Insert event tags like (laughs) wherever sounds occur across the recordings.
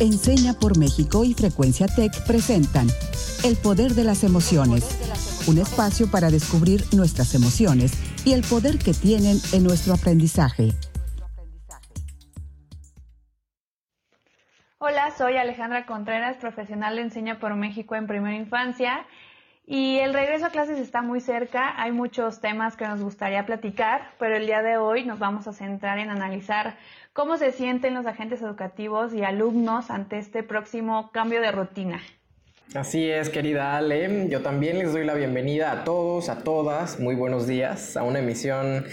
Enseña por México y Frecuencia Tech presentan El Poder de las Emociones, un espacio para descubrir nuestras emociones y el poder que tienen en nuestro aprendizaje. Hola, soy Alejandra Contreras, profesional de Enseña por México en Primera Infancia. Y el regreso a clases está muy cerca, hay muchos temas que nos gustaría platicar, pero el día de hoy nos vamos a centrar en analizar cómo se sienten los agentes educativos y alumnos ante este próximo cambio de rutina. Así es, querida Ale. Yo también les doy la bienvenida a todos, a todas. Muy buenos días a una emisión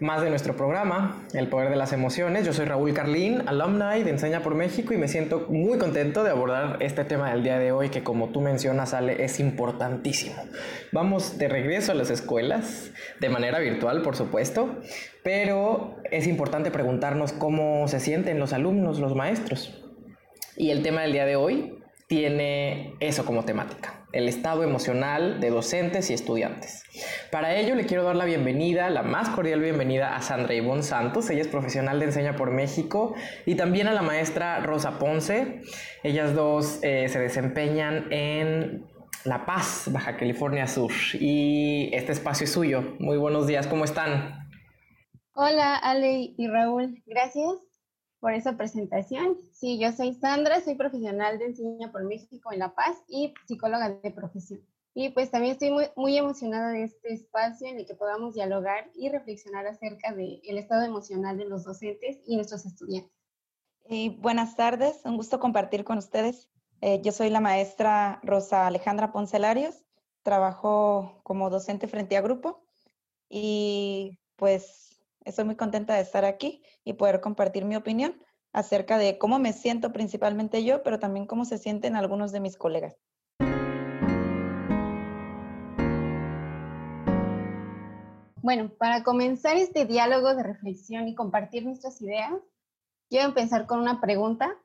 más de nuestro programa, El Poder de las Emociones. Yo soy Raúl Carlín, alumni de Enseña por México y me siento muy contento de abordar este tema del día de hoy que como tú mencionas, Ale, es importantísimo. Vamos de regreso a las escuelas, de manera virtual, por supuesto, pero es importante preguntarnos cómo se sienten los alumnos, los maestros. Y el tema del día de hoy tiene eso como temática, el estado emocional de docentes y estudiantes. Para ello le quiero dar la bienvenida, la más cordial bienvenida a Sandra Ivonne Santos, ella es profesional de Enseña por México, y también a la maestra Rosa Ponce. Ellas dos eh, se desempeñan en La Paz, Baja California Sur, y este espacio es suyo. Muy buenos días, ¿cómo están? Hola Ale y Raúl, gracias por esa presentación. Sí, yo soy Sandra, soy profesional de Enseña por México en La Paz y psicóloga de profesión. Y pues también estoy muy, muy emocionada de este espacio en el que podamos dialogar y reflexionar acerca del estado emocional de los docentes y nuestros estudiantes. Y buenas tardes, un gusto compartir con ustedes. Eh, yo soy la maestra Rosa Alejandra Poncelarios, trabajo como docente frente a grupo y pues Estoy muy contenta de estar aquí y poder compartir mi opinión acerca de cómo me siento principalmente yo, pero también cómo se sienten algunos de mis colegas. Bueno, para comenzar este diálogo de reflexión y compartir nuestras ideas, quiero empezar con una pregunta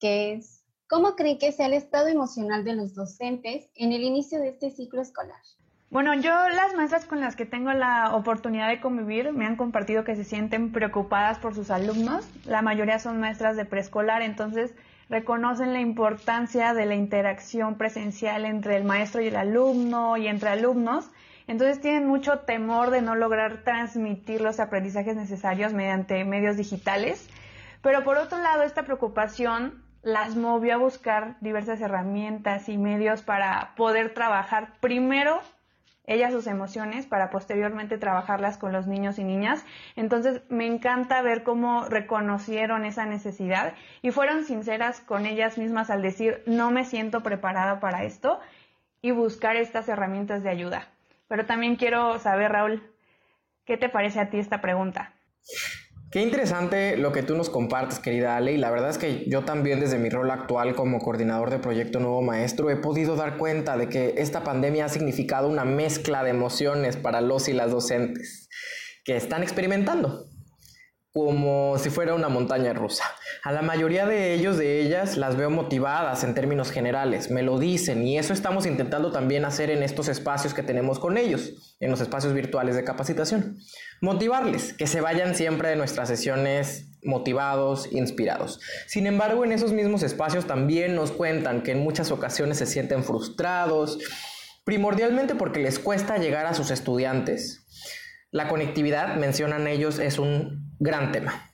que es, ¿cómo creen que sea el estado emocional de los docentes en el inicio de este ciclo escolar? Bueno, yo las maestras con las que tengo la oportunidad de convivir me han compartido que se sienten preocupadas por sus alumnos. La mayoría son maestras de preescolar, entonces reconocen la importancia de la interacción presencial entre el maestro y el alumno y entre alumnos. Entonces tienen mucho temor de no lograr transmitir los aprendizajes necesarios mediante medios digitales. Pero por otro lado, esta preocupación las movió a buscar diversas herramientas y medios para poder trabajar primero ellas sus emociones para posteriormente trabajarlas con los niños y niñas. Entonces me encanta ver cómo reconocieron esa necesidad y fueron sinceras con ellas mismas al decir no me siento preparada para esto y buscar estas herramientas de ayuda. Pero también quiero saber, Raúl, ¿qué te parece a ti esta pregunta? Qué interesante lo que tú nos compartes, querida Ale, y la verdad es que yo también desde mi rol actual como coordinador de Proyecto Nuevo Maestro he podido dar cuenta de que esta pandemia ha significado una mezcla de emociones para los y las docentes que están experimentando como si fuera una montaña rusa. A la mayoría de ellos, de ellas, las veo motivadas en términos generales, me lo dicen y eso estamos intentando también hacer en estos espacios que tenemos con ellos, en los espacios virtuales de capacitación. Motivarles, que se vayan siempre de nuestras sesiones motivados, inspirados. Sin embargo, en esos mismos espacios también nos cuentan que en muchas ocasiones se sienten frustrados, primordialmente porque les cuesta llegar a sus estudiantes. La conectividad, mencionan ellos, es un gran tema.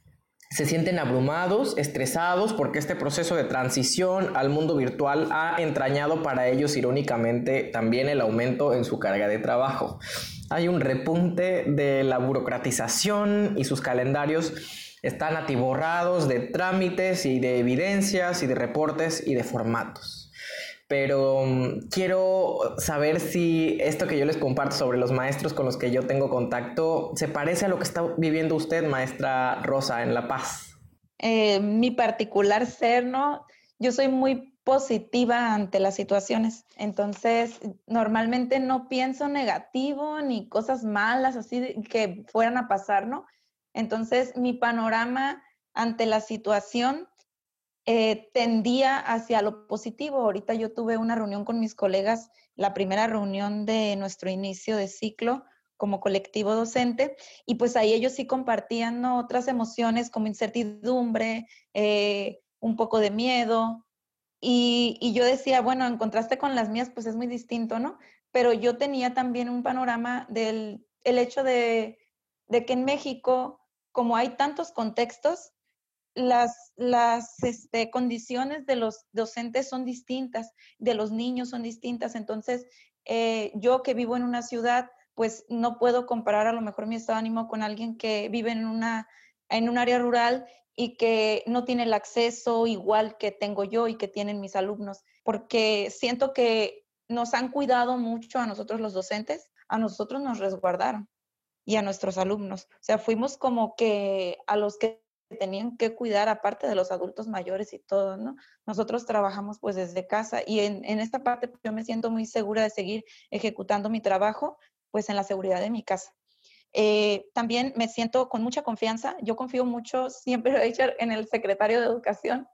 Se sienten abrumados, estresados, porque este proceso de transición al mundo virtual ha entrañado para ellos irónicamente también el aumento en su carga de trabajo. Hay un repunte de la burocratización y sus calendarios están atiborrados de trámites y de evidencias y de reportes y de formatos pero mm, quiero saber si esto que yo les comparto sobre los maestros con los que yo tengo contacto se parece a lo que está viviendo usted, maestra Rosa, en La Paz. Eh, mi particular ser, ¿no? Yo soy muy positiva ante las situaciones, entonces normalmente no pienso negativo ni cosas malas así que fueran a pasar, ¿no? Entonces mi panorama ante la situación eh, tendía hacia lo positivo. Ahorita yo tuve una reunión con mis colegas, la primera reunión de nuestro inicio de ciclo como colectivo docente, y pues ahí ellos sí compartían otras emociones como incertidumbre, eh, un poco de miedo. Y, yo decía, bueno, en contraste con las mías, pues es muy distinto, ¿no? Pero yo tenía también un panorama del el hecho de, de que en México, como hay tantos contextos, las, las este, condiciones de los docentes son distintas, de los niños son distintas. Entonces, eh, yo que vivo en una ciudad, pues no puedo comparar a lo mejor mi estado de ánimo con alguien que vive en, una, en un área rural y que no tiene el acceso igual que tengo yo y que tienen mis alumnos, porque siento que nos han cuidado mucho a nosotros los docentes, a nosotros nos resguardaron y a nuestros alumnos. O sea, fuimos como que a los que tenían que cuidar aparte de los adultos mayores y todo, ¿no? Nosotros trabajamos pues desde casa y en, esta parte yo me siento muy segura de seguir ejecutando mi trabajo pues en la seguridad de mi casa. Eh, también me siento con mucha confianza, yo confío mucho, siempre lo en el secretario de Educación,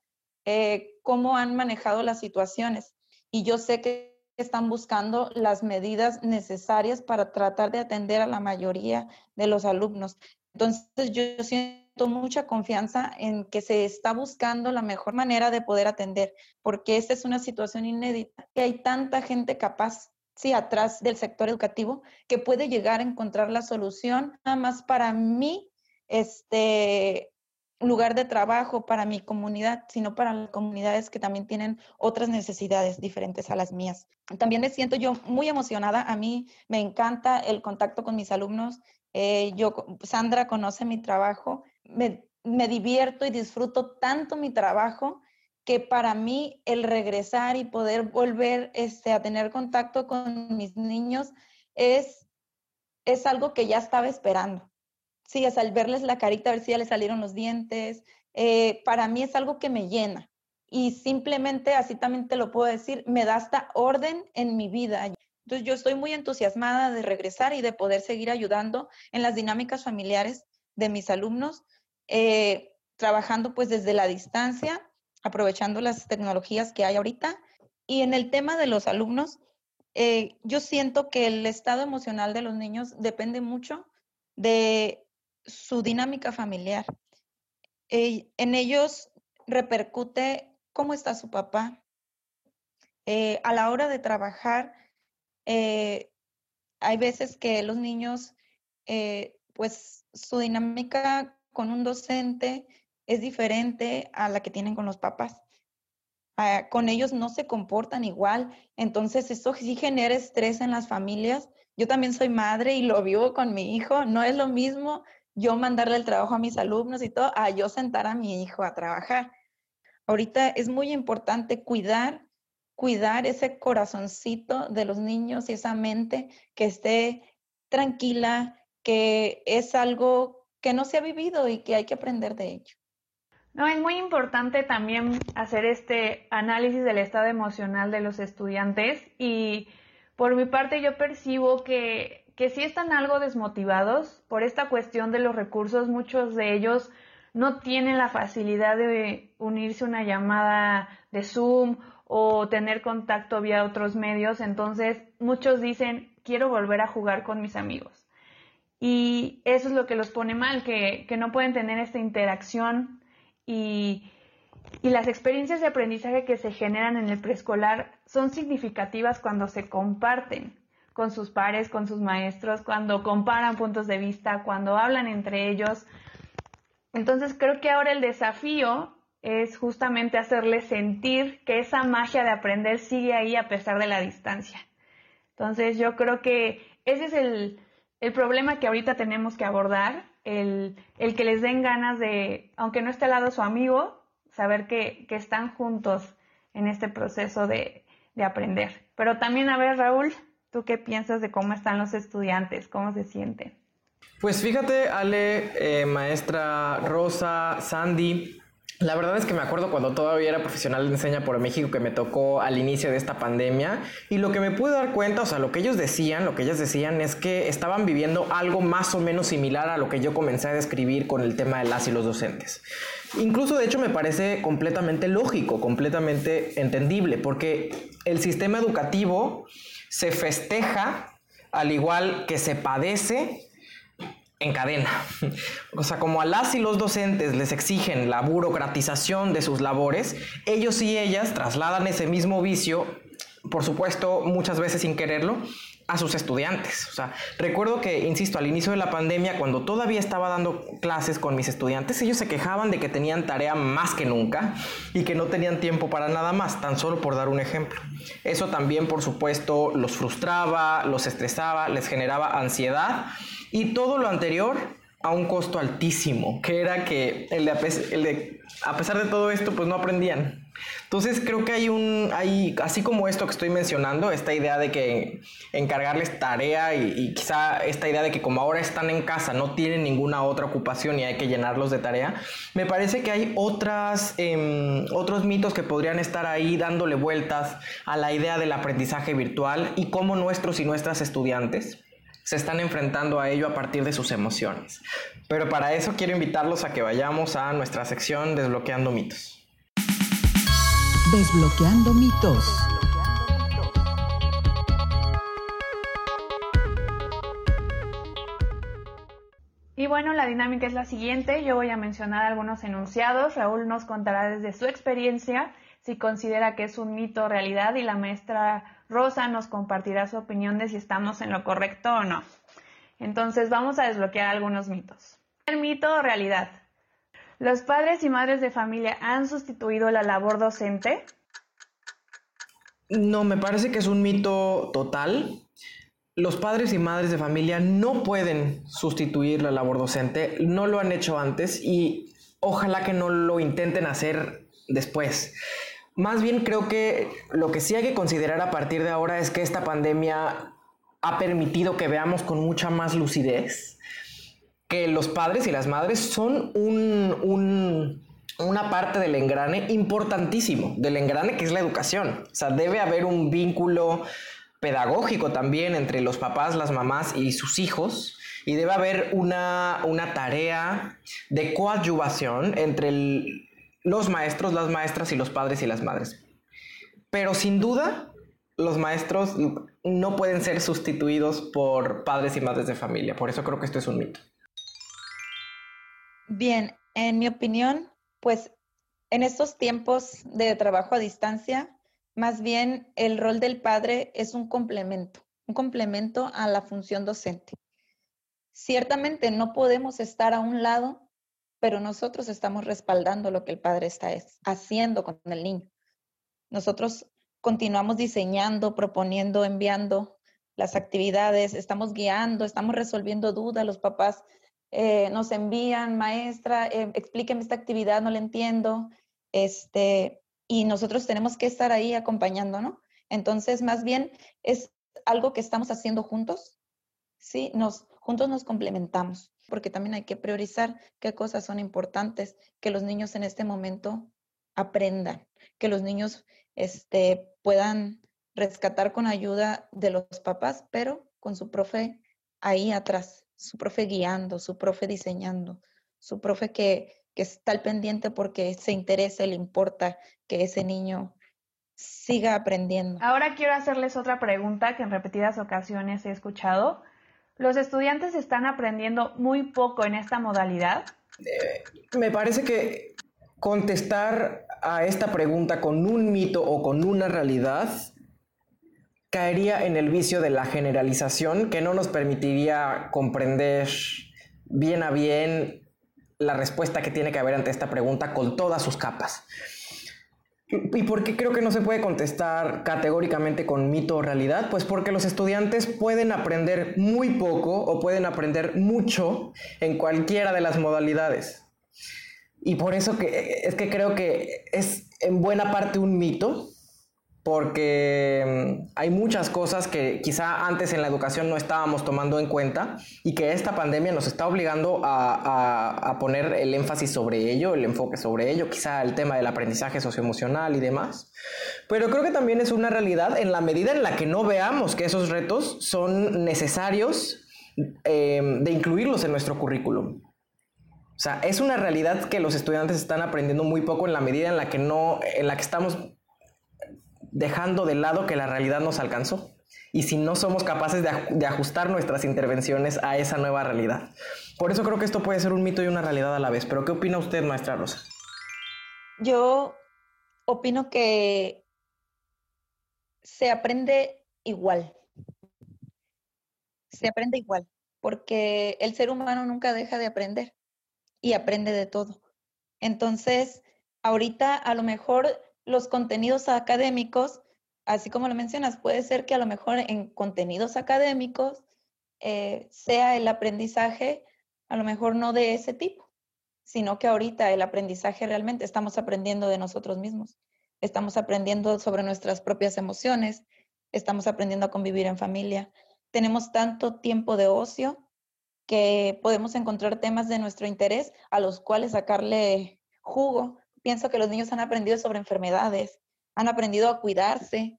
eh, cómo han manejado las situaciones y yo sé que están buscando las medidas necesarias para tratar de atender a la mayoría de los alumnos. Entonces yo siento mucha confianza en que se está buscando la mejor manera de poder atender, porque esta es una situación inédita, que hay tanta gente capaz, sí, atrás del sector educativo, que puede llegar a encontrar la solución, nada más para mí, este lugar de trabajo, para mi comunidad, sino para las comunidades que también tienen otras necesidades diferentes a las mías. También me siento yo muy emocionada, a mí me encanta el contacto con mis alumnos, eh, yo, Sandra conoce mi trabajo. Me, divierto y disfruto tanto mi trabajo que para mí el regresar y poder volver este, a tener contacto con mis niños es, es algo que ya estaba esperando. Sí, es al verles la carita, a ver si ya les salieron los dientes, eh, para mí es algo que me llena. Y simplemente, así también te lo puedo decir, me da hasta orden en mi vida. Entonces yo estoy muy entusiasmada de regresar y de poder seguir ayudando en las dinámicas familiares de mis alumnos eh, trabajando pues desde la distancia, aprovechando las tecnologías que hay ahorita. Y en el tema de los alumnos, eh, yo siento que el estado emocional de los niños depende mucho de su dinámica familiar. Eh, en ellos repercute cómo está su papá. a la hora de trabajar, hay veces que los niños, pues su dinámica con un docente es diferente a la que tienen con los papás. Ah, con ellos no se comportan igual, entonces eso sí genera estrés en las familias. Yo también soy madre y lo vivo con mi hijo, no es lo mismo yo mandarle el trabajo a mis alumnos y todo, a yo sentar a mi hijo a trabajar. Ahorita es muy importante cuidar, cuidar ese corazoncito de los niños y esa mente que esté tranquila, que es algo que no se ha vivido y que hay que aprender de ello. No, es muy importante también hacer este análisis del estado emocional de los estudiantes y por mi parte yo percibo que, que sí están algo desmotivados por esta cuestión de los recursos. Muchos de ellos no tienen la facilidad de unirse a una llamada de Zoom o tener contacto vía otros medios. Entonces muchos dicen, quiero volver a jugar con mis amigos. Y eso es lo que los pone mal, que, no pueden tener esta interacción y, las experiencias de aprendizaje que se generan en el preescolar son significativas cuando se comparten con sus pares, con sus maestros, cuando comparan puntos de vista, cuando hablan entre ellos. Entonces creo que ahora el desafío es justamente hacerles sentir que esa magia de aprender sigue ahí a pesar de la distancia. Entonces yo creo que ese es el, el problema que ahorita tenemos que abordar, el, que les den ganas de, aunque no esté al lado su amigo, saber que, están juntos en este proceso de, aprender. Pero también, a ver, Raúl, ¿tú qué piensas de cómo están los estudiantes? ¿Cómo se sienten? Pues fíjate, Ale, eh, maestra Rosa, Sandy, la verdad es que me acuerdo cuando todavía era profesional de enseña por México que me tocó al inicio de esta pandemia y lo que me pude dar cuenta, o sea, lo que ellos decían, lo que ellas decían es que estaban viviendo algo más o menos similar a lo que yo comencé a describir con el tema de las y los docentes. Incluso de hecho me parece completamente lógico, completamente entendible, porque el sistema educativo se festeja al igual que se padece en cadena. (laughs) O sea, como a las y los docentes les exigen la burocratización de sus labores, ellos y ellas trasladan ese mismo vicio, por supuesto, muchas veces sin quererlo, a sus estudiantes. O sea, recuerdo que, insisto, al inicio de la pandemia, cuando todavía estaba dando clases con mis estudiantes, ellos se quejaban de que tenían tarea más que nunca y que no tenían tiempo para nada más, tan solo por dar un ejemplo. Eso también, por supuesto, los frustraba, los estresaba, les generaba ansiedad y todo lo anterior a un costo altísimo, que era que el de, a pesar de todo esto, pues no aprendían. Entonces creo que hay un, hay, así como esto que estoy mencionando, esta idea de que encargarles tarea y, quizá esta idea de que como ahora están en casa no tienen ninguna otra ocupación y hay que llenarlos de tarea, me parece que hay otras, em, otros mitos que podrían estar ahí dándole vueltas a la idea del aprendizaje virtual y cómo nuestros y nuestras estudiantes se están enfrentando a ello a partir de sus emociones. Pero para eso quiero invitarlos a que vayamos a nuestra sección Desbloqueando mitos. Desbloqueando mitos. Y bueno, la dinámica es la siguiente. Yo voy a mencionar algunos enunciados. Raúl nos contará desde su experiencia si considera que es un mito o realidad y la maestra Rosa nos compartirá su opinión de si estamos en lo correcto o no. Entonces vamos a desbloquear algunos mitos. El mito o realidad. ¿Los padres y madres de familia han sustituido la labor docente? No, me parece que es un mito total. Los padres y madres de familia no pueden sustituir la labor docente, no lo han hecho antes y ojalá que no lo intenten hacer después. Más bien creo que lo que sí hay que considerar a partir de ahora es que esta pandemia ha permitido que veamos con mucha más lucidez que los padres y las madres son una parte del engrane importantísimo, del engrane que es la educación. O sea, debe haber un vínculo pedagógico también entre los papás, las mamás y sus hijos. Y debe haber una, una tarea de coadyuvación entre los maestros, las maestras y los padres y las madres. Pero sin duda, los maestros no pueden ser sustituidos por padres y madres de familia. Por eso creo que esto es un mito. Bien, en mi opinión, pues en estos tiempos de trabajo a distancia, más bien el rol del padre es un complemento, un complemento a la función docente. Ciertamente no podemos estar a un lado pero nosotros estamos respaldando lo que el padre está haciendo con el niño. Nosotros continuamos diseñando, proponiendo, enviando las actividades, estamos guiando, estamos resolviendo dudas, los papás eh, nos envían, maestra, eh, explíqueme esta actividad, no la entiendo, este, y nosotros tenemos que estar ahí acompañando, ¿no? Entonces, más bien es algo que estamos haciendo juntos, ¿sí? Nos, juntos nos complementamos porque también hay que priorizar qué cosas son importantes, que los niños en este momento aprendan, que los niños este, puedan rescatar con ayuda de los papás, pero con su profe ahí atrás, su profe guiando, su profe diseñando, su profe que, que está al pendiente porque se interesa, le importa que ese niño siga aprendiendo. Ahora quiero hacerles otra pregunta que en repetidas ocasiones he escuchado. ¿Los estudiantes están aprendiendo muy poco en esta modalidad? Eh, me parece que contestar a esta pregunta con un mito o con una realidad caería en el vicio de la generalización que no nos permitiría comprender bien a bien la respuesta que tiene que haber ante esta pregunta con todas sus capas. ¿Y por qué creo que no se puede contestar categóricamente con mito o realidad? Pues porque los estudiantes pueden aprender muy poco o pueden aprender mucho en cualquiera de las modalidades. Y por eso que, es que creo que es en buena parte un mito, porque mm, hay muchas cosas que quizá antes en la educación no estábamos tomando en cuenta y que esta pandemia nos está obligando a, poner el énfasis sobre ello, el enfoque sobre ello, quizá el tema del aprendizaje socioemocional y demás. Pero creo que también es una realidad en la medida en la que no veamos que esos retos son necesarios em, de incluirlos en nuestro currículum. O sea, es una realidad que los estudiantes están aprendiendo muy poco en la medida en la que no, en la que estamos dejando de lado que la realidad nos alcanzó. y si no somos capaces de, ajustar nuestras intervenciones a esa nueva realidad. Por eso creo que esto puede ser un mito y una realidad a la vez. Pero ¿qué opina usted, maestra Rosa? Yo opino que se aprende igual. Se aprende igual, porque el ser humano nunca deja de aprender y aprende de todo. Entonces, ahorita a lo mejor los contenidos académicos así como lo mencionas, puede ser que a lo mejor en contenidos académicos eh, sea el aprendizaje a lo mejor no de ese tipo, sino que ahorita el aprendizaje realmente estamos aprendiendo de nosotros mismos, estamos aprendiendo sobre nuestras propias emociones, estamos aprendiendo a convivir en familia, tenemos tanto tiempo de ocio que podemos encontrar temas de nuestro interés a los cuales sacarle jugo. Pienso que los niños han aprendido sobre enfermedades, han aprendido a cuidarse.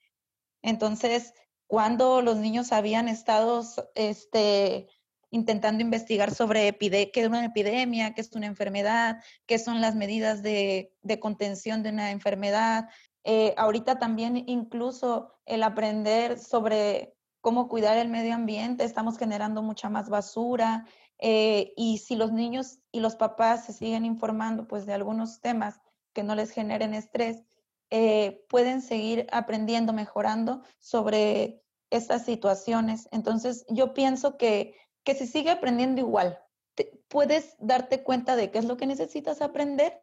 Entonces, cuando los niños habían estado este, intentando investigar sobre qué es una epidemia, qué es una enfermedad, qué son las medidas de, contención de una enfermedad. Eh, ahorita también incluso el aprender sobre cómo cuidar el medio ambiente, estamos generando mucha más basura. Eh, y si los niños y los papás se siguen informando pues de algunos temas que no les generen estrés, eh, pueden seguir aprendiendo, mejorando sobre estas situaciones. Entonces, yo pienso que, que si sigue aprendiendo igual, puedes darte cuenta de qué es lo que necesitas aprender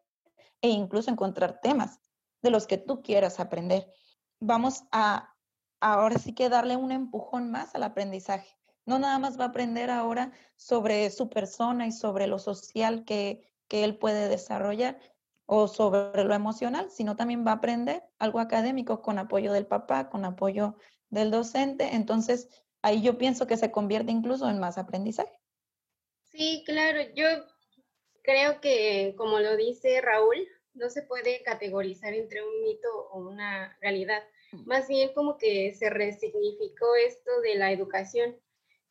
e incluso encontrar temas de los que tú quieras aprender. Vamos a ahora sí que darle un empujón más al aprendizaje. No nada más va a aprender ahora sobre su persona y sobre lo social que, que él puede desarrollar, o sobre lo emocional, sino también va a aprender algo académico con apoyo del papá, con apoyo del docente. Entonces, ahí yo pienso que se convierte incluso en más aprendizaje. Sí, claro, yo creo que, como lo dice Raúl, no se puede categorizar entre un mito o una realidad. Más bien como que se resignificó esto de la educación.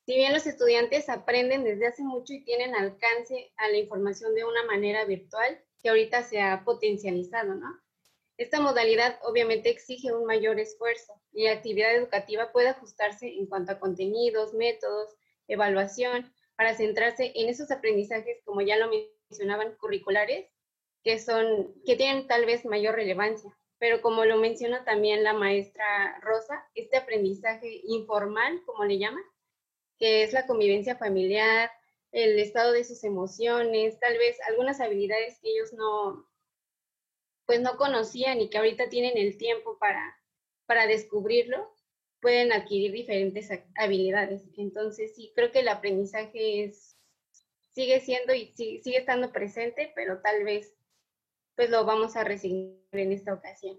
Si bien los estudiantes aprenden desde hace mucho y tienen alcance a la información de una manera virtual, que ahorita se ha potencializado, ¿no? Esta modalidad obviamente exige un mayor esfuerzo y la actividad educativa puede ajustarse en cuanto a contenidos, métodos, evaluación, para centrarse en esos aprendizajes, como ya lo mencionaban, curriculares, que son, que tienen tal vez mayor relevancia. Pero como lo menciona también la maestra Rosa, este aprendizaje informal, como le llaman, que es la convivencia familiar, el estado de sus emociones, tal vez algunas habilidades que ellos no, pues no conocían y que ahorita tienen el tiempo para, para descubrirlo, pueden adquirir diferentes habilidades. Entonces, sí, creo que el aprendizaje es, sigue siendo y sigue estando presente, pero tal vez pues lo vamos a resignar en esta ocasión.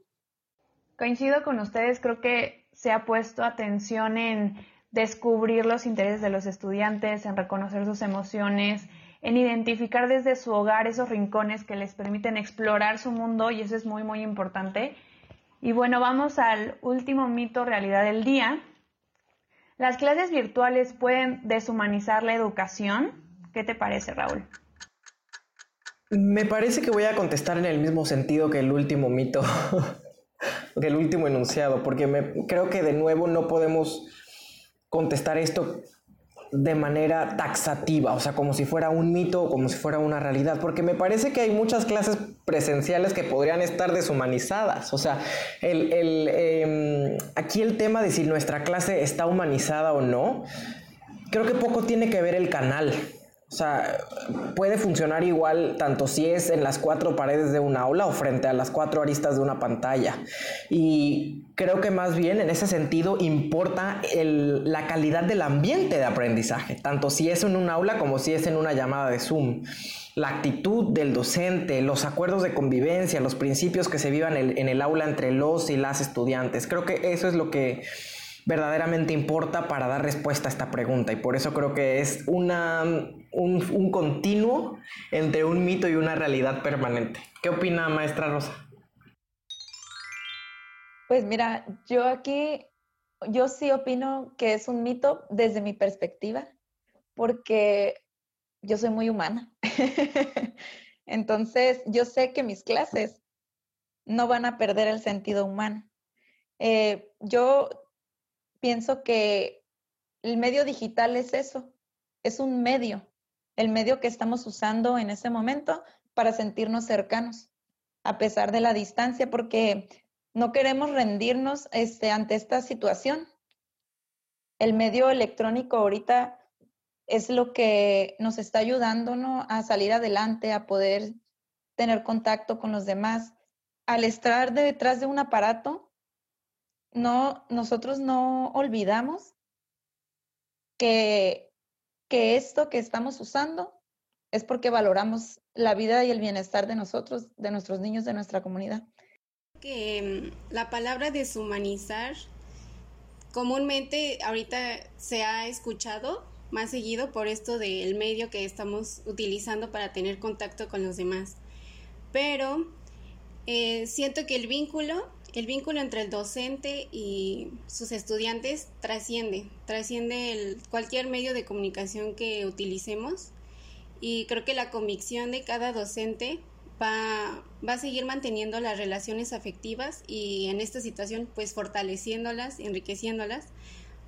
Coincido con ustedes, creo que se ha puesto atención en descubrir los intereses de los estudiantes, en reconocer sus emociones, en identificar desde su hogar esos rincones que les permiten explorar su mundo y eso es muy, muy importante. Y bueno, vamos al último mito realidad del día. ¿Las clases virtuales pueden deshumanizar la educación? ¿Qué te parece, Raúl? Me parece que voy a contestar en el mismo sentido que el último mito, (laughs) que el último enunciado, porque me, creo que de nuevo no podemos contestar esto de manera taxativa, o sea, como si fuera un mito o como si fuera una realidad, porque me parece que hay muchas clases presenciales que podrían estar deshumanizadas. O sea, el, em, aquí el tema de si nuestra clase está humanizada o no, creo que poco tiene que ver el canal. O sea, puede funcionar igual tanto si es en las cuatro paredes de un aula o frente a las cuatro aristas de una pantalla. Y creo que más bien en ese sentido importa la calidad del ambiente de aprendizaje, tanto si es en un aula como si es en una llamada de Zoom. La actitud del docente, los acuerdos de convivencia, los principios que se vivan en el aula entre los y las estudiantes. Creo que eso es lo que verdaderamente importa para dar respuesta a esta pregunta y por eso creo que es una, un, continuo entre un mito y una realidad permanente. ¿Qué opina maestra Rosa? Pues mira, yo aquí, yo sí opino que es un mito desde mi perspectiva, porque yo soy muy humana. (laughs) Entonces, yo sé que mis clases no van a perder el sentido humano. Eh, yo pienso que el medio digital es eso, es un medio, el medio que estamos usando en este momento para sentirnos cercanos, a pesar de la distancia, porque no queremos rendirnos este, ante esta situación. El medio electrónico ahorita es lo que nos está ayudando a salir adelante, a poder tener contacto con los demás. Al estar detrás de un aparato, no, nosotros no olvidamos que, que esto que estamos usando es porque valoramos la vida y el bienestar de nosotros, de nuestros niños, de nuestra comunidad. Que mm, la palabra deshumanizar comúnmente ahorita se ha escuchado más seguido por esto del medio que estamos utilizando para tener contacto con los demás. Pero eh, siento que el vínculo el vínculo entre el docente y sus estudiantes trasciende, trasciende el, cualquier medio de comunicación que utilicemos y creo que la convicción de cada docente va, va a seguir manteniendo las relaciones afectivas y en esta situación pues fortaleciéndolas, enriqueciéndolas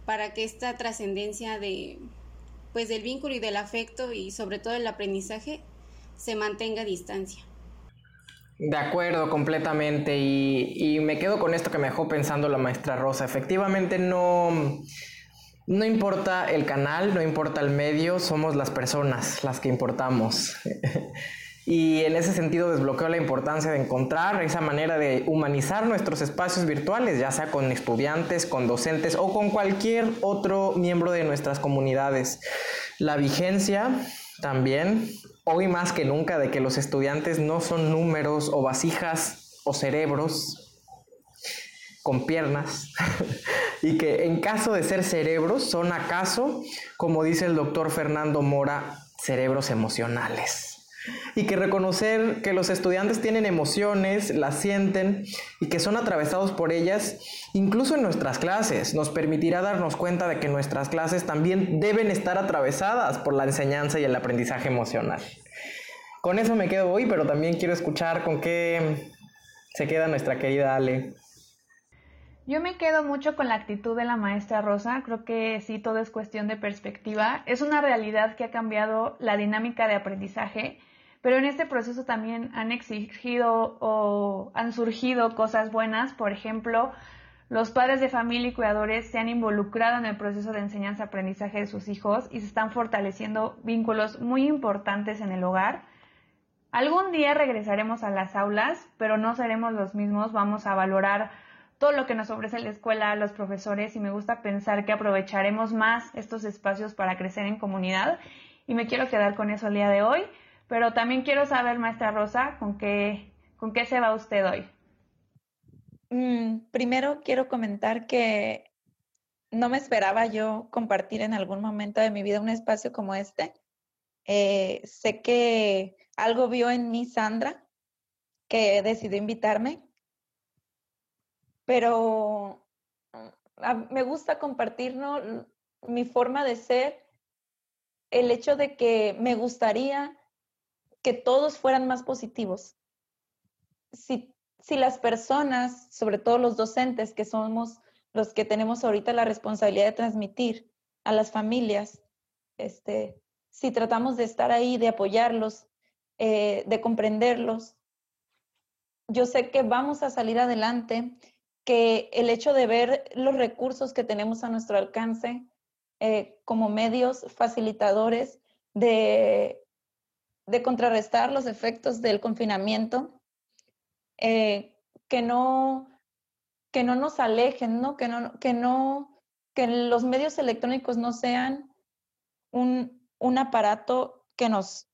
para que esta trascendencia de pues del vínculo y del afecto y sobre todo el aprendizaje se mantenga a distancia. De acuerdo, completamente. Y, me quedo con esto que me dejó pensando la maestra Rosa. Efectivamente, no, no importa el canal, no importa el medio, somos las personas las que importamos. (laughs) y en ese sentido desbloqueo la importancia de encontrar esa manera de humanizar nuestros espacios virtuales, ya sea con estudiantes, con docentes o con cualquier otro miembro de nuestras comunidades. La vigencia también hoy más que nunca de que los estudiantes no son números o vasijas o cerebros con piernas (laughs) y que en caso de ser cerebros son acaso, como dice el doctor Fernando Mora, cerebros emocionales y que reconocer que los estudiantes tienen emociones, las sienten y que son atravesados por ellas, incluso en nuestras clases, nos permitirá darnos cuenta de que nuestras clases también deben estar atravesadas por la enseñanza y el aprendizaje emocional. Con eso me quedo hoy, pero también quiero escuchar con qué se queda nuestra querida Ale. Yo me quedo mucho con la actitud de la maestra Rosa, creo que sí, todo es cuestión de perspectiva. Es una realidad que ha cambiado la dinámica de aprendizaje pero en este proceso también han exigido o han surgido cosas buenas, por ejemplo, los padres de familia y cuidadores se han involucrado en el proceso de enseñanza-aprendizaje de sus hijos y se están fortaleciendo vínculos muy importantes en el hogar. Algún día regresaremos a las aulas, pero no seremos los mismos, vamos a valorar todo lo que nos ofrece la escuela, los profesores y me gusta pensar que aprovecharemos más estos espacios para crecer en comunidad y me quiero quedar con eso el día de hoy. Pero también quiero saber, maestra Rosa, ¿con qué, con qué se va usted hoy? Mm, primero quiero comentar que no me esperaba yo compartir en algún momento de mi vida un espacio como este. Eh, sé que algo vio en mí Sandra, que decidió invitarme, pero mm, me gusta compartir mi forma de ser, el hecho de que me gustaría que todos fueran más positivos. Si, si las personas, sobre todo los docentes, que somos los que tenemos ahorita la responsabilidad de transmitir a las familias, este, si tratamos de estar ahí, de apoyarlos, eh, de comprenderlos, yo sé que vamos a salir adelante, que el hecho de ver los recursos que tenemos a nuestro alcance eh, como medios facilitadores de de contrarrestar los efectos del confinamiento, eh, que, no, que no nos alejen, ¿no? Que, no, que, no, que los medios electrónicos no sean un, un aparato que nos,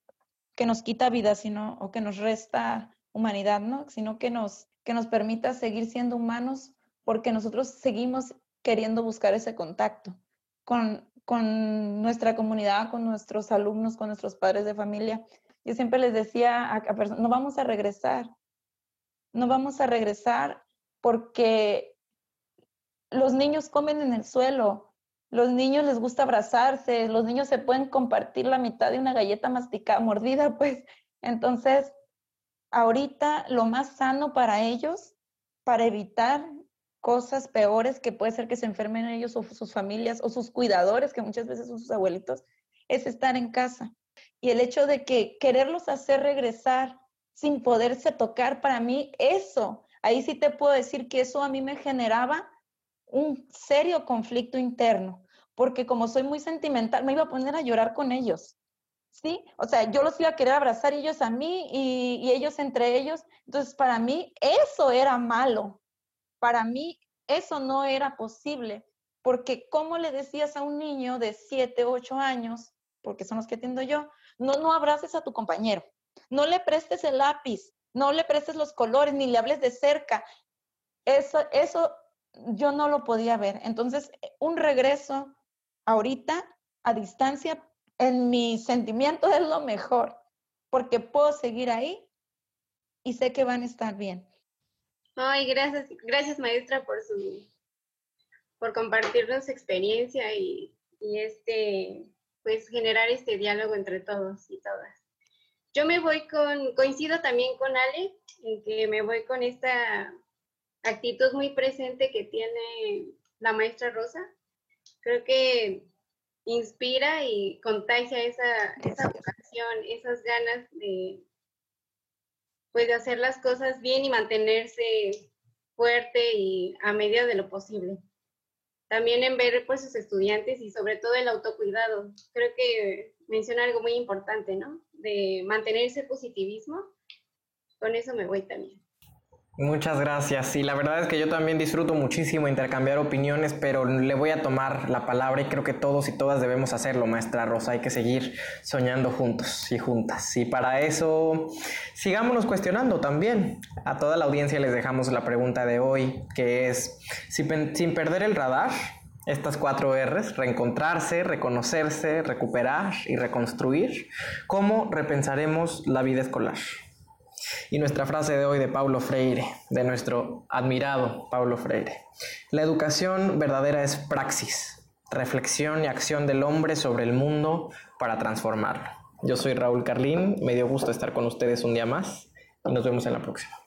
que nos quita vida, sino, o que nos resta humanidad, ¿no? Sino que nos, que nos permita seguir siendo humanos porque nosotros seguimos queriendo buscar ese contacto con, con nuestra comunidad, con nuestros alumnos, con nuestros padres de familia. Yo siempre les decía a, personas, no vamos a regresar, no vamos a regresar porque los niños comen en el suelo, los niños les gusta abrazarse, los niños se pueden compartir la mitad de una galleta masticada, mordida, (laughs) pues entonces ahorita lo más sano para ellos, para evitar cosas peores que puede ser que se enfermen ellos o sus familias o sus cuidadores, que muchas veces son sus abuelitos, es estar en casa. Y el hecho de que quererlos hacer regresar sin poderse tocar, para mí eso, ahí sí te puedo decir que eso a mí me generaba un serio conflicto interno, porque como soy muy sentimental, me iba a poner a llorar con ellos. ¿Sí? O sea, yo los iba a querer abrazar ellos a mí y, ellos entre ellos. Entonces, para mí eso era malo. Para mí eso no era posible, porque ¿cómo le decías a un niño de 7, 8 años, porque son los que atiendo yo, no, no abraces a tu compañero, no le prestes el lápiz, no le prestes los colores, ni le hables de cerca? Eso, eso yo no lo podía ver. Entonces, un regreso ahorita a distancia, en mi sentimiento es lo mejor, porque puedo seguir ahí y sé que van a estar bien. Ay, gracias, gracias maestra por su por compartirnos experiencia y, y este pues generar este diálogo entre todos y todas. Yo me voy con, coincido también con Ale, en que me voy con esta actitud muy presente que tiene la maestra Rosa. Creo que inspira y contagia esa, esa vocación, esas ganas de, pues, de hacer las cosas bien y mantenerse fuerte y a medida de lo posible. También en ver pues sus estudiantes y sobre todo el autocuidado. Creo que menciona algo muy importante, ¿no? De mantenerse positivismo. Con eso me voy también. Muchas gracias. Sí, la verdad es que yo también disfruto muchísimo intercambiar opiniones, pero le voy a tomar la palabra y creo que todos y todas debemos hacerlo, maestra Rosa. Hay que seguir soñando juntos y juntas. Y para eso, sigámonos cuestionando también. A toda la audiencia les dejamos la pregunta de hoy, que es, sin perder el radar, estas cuatro R's, reencontrarse, reconocerse, recuperar y reconstruir, ¿cómo repensaremos la vida escolar? Y nuestra frase de hoy de Paulo Freire, de nuestro admirado Paulo Freire. La educación verdadera es praxis, reflexión y acción del hombre sobre el mundo para transformarlo. Yo soy Raúl Carlín, me dio gusto estar con ustedes un día más y nos vemos en la próxima.